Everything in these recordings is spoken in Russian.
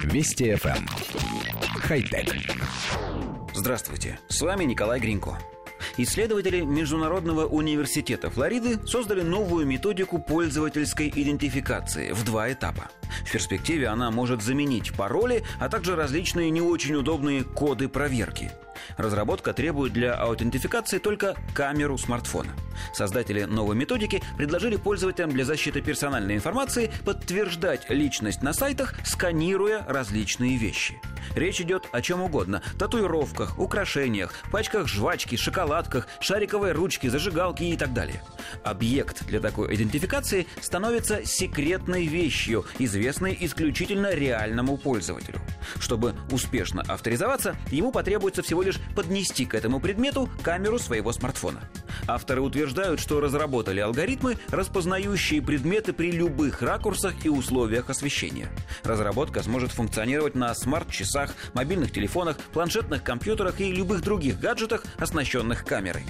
Вести FM. Эм. Хай-тек. Здравствуйте, с вами Николай Гринько. Исследователи Международного университета Флориды создали новую методику пользовательской идентификации в два этапа. В перспективе она может заменить пароли, а также различные не очень удобные коды проверки – Разработка требует для аутентификации только камеру смартфона. Создатели новой методики предложили пользователям для защиты персональной информации подтверждать личность на сайтах, сканируя различные вещи. Речь идет о чем угодно – татуировках, украшениях, пачках жвачки, шоколадках, шариковой ручке, зажигалке и так далее. Объект для такой идентификации становится секретной вещью, известной исключительно реальному пользователю. Чтобы успешно авторизоваться, ему потребуется всего лишь поднести к этому предмету камеру своего смартфона. Авторы утверждают, что разработали алгоритмы, распознающие предметы при любых ракурсах и условиях освещения. Разработка сможет функционировать на смарт-часах, мобильных телефонах, планшетных компьютерах и любых других гаджетах, оснащенных камерой.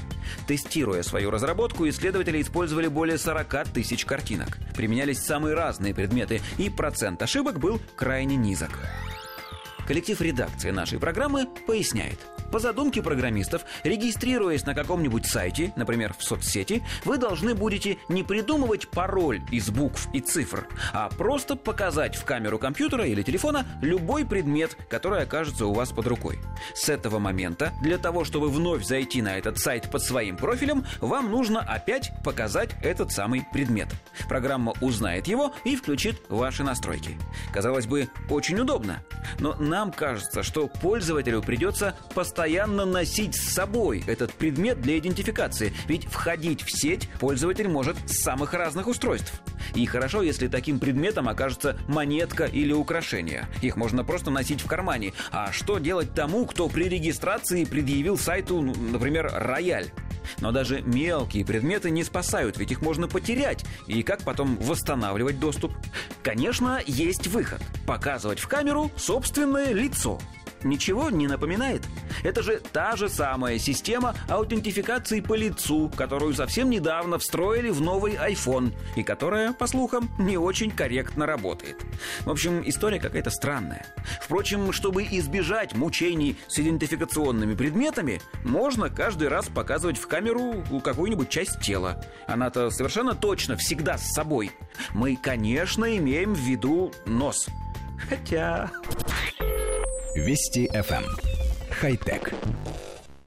Тестируя свою разработку, исследователи использовали более 40 тысяч картинок. Применялись самые разные предметы, и процент ошибок был крайне низок. Коллектив редакции нашей программы поясняет – по задумке программистов, регистрируясь на каком-нибудь сайте, например, в соцсети, вы должны будете не придумывать пароль из букв и цифр, а просто показать в камеру компьютера или телефона любой предмет, который окажется у вас под рукой. С этого момента, для того, чтобы вновь зайти на этот сайт под своим профилем, вам нужно опять показать этот самый предмет. Программа узнает его и включит ваши настройки. Казалось бы, очень удобно. Но нам кажется, что пользователю придется постоянно постоянно носить с собой этот предмет для идентификации, ведь входить в сеть пользователь может с самых разных устройств. И хорошо, если таким предметом окажется монетка или украшение. Их можно просто носить в кармане. А что делать тому, кто при регистрации предъявил сайту, ну, например, рояль? Но даже мелкие предметы не спасают, ведь их можно потерять. И как потом восстанавливать доступ? Конечно, есть выход. Показывать в камеру собственное лицо ничего не напоминает? Это же та же самая система аутентификации по лицу, которую совсем недавно встроили в новый iPhone, и которая, по слухам, не очень корректно работает. В общем, история какая-то странная. Впрочем, чтобы избежать мучений с идентификационными предметами, можно каждый раз показывать в камеру какую-нибудь часть тела. Она-то совершенно точно всегда с собой. Мы, конечно, имеем в виду нос. Хотя... Вести FM. Эм. Хай-тек.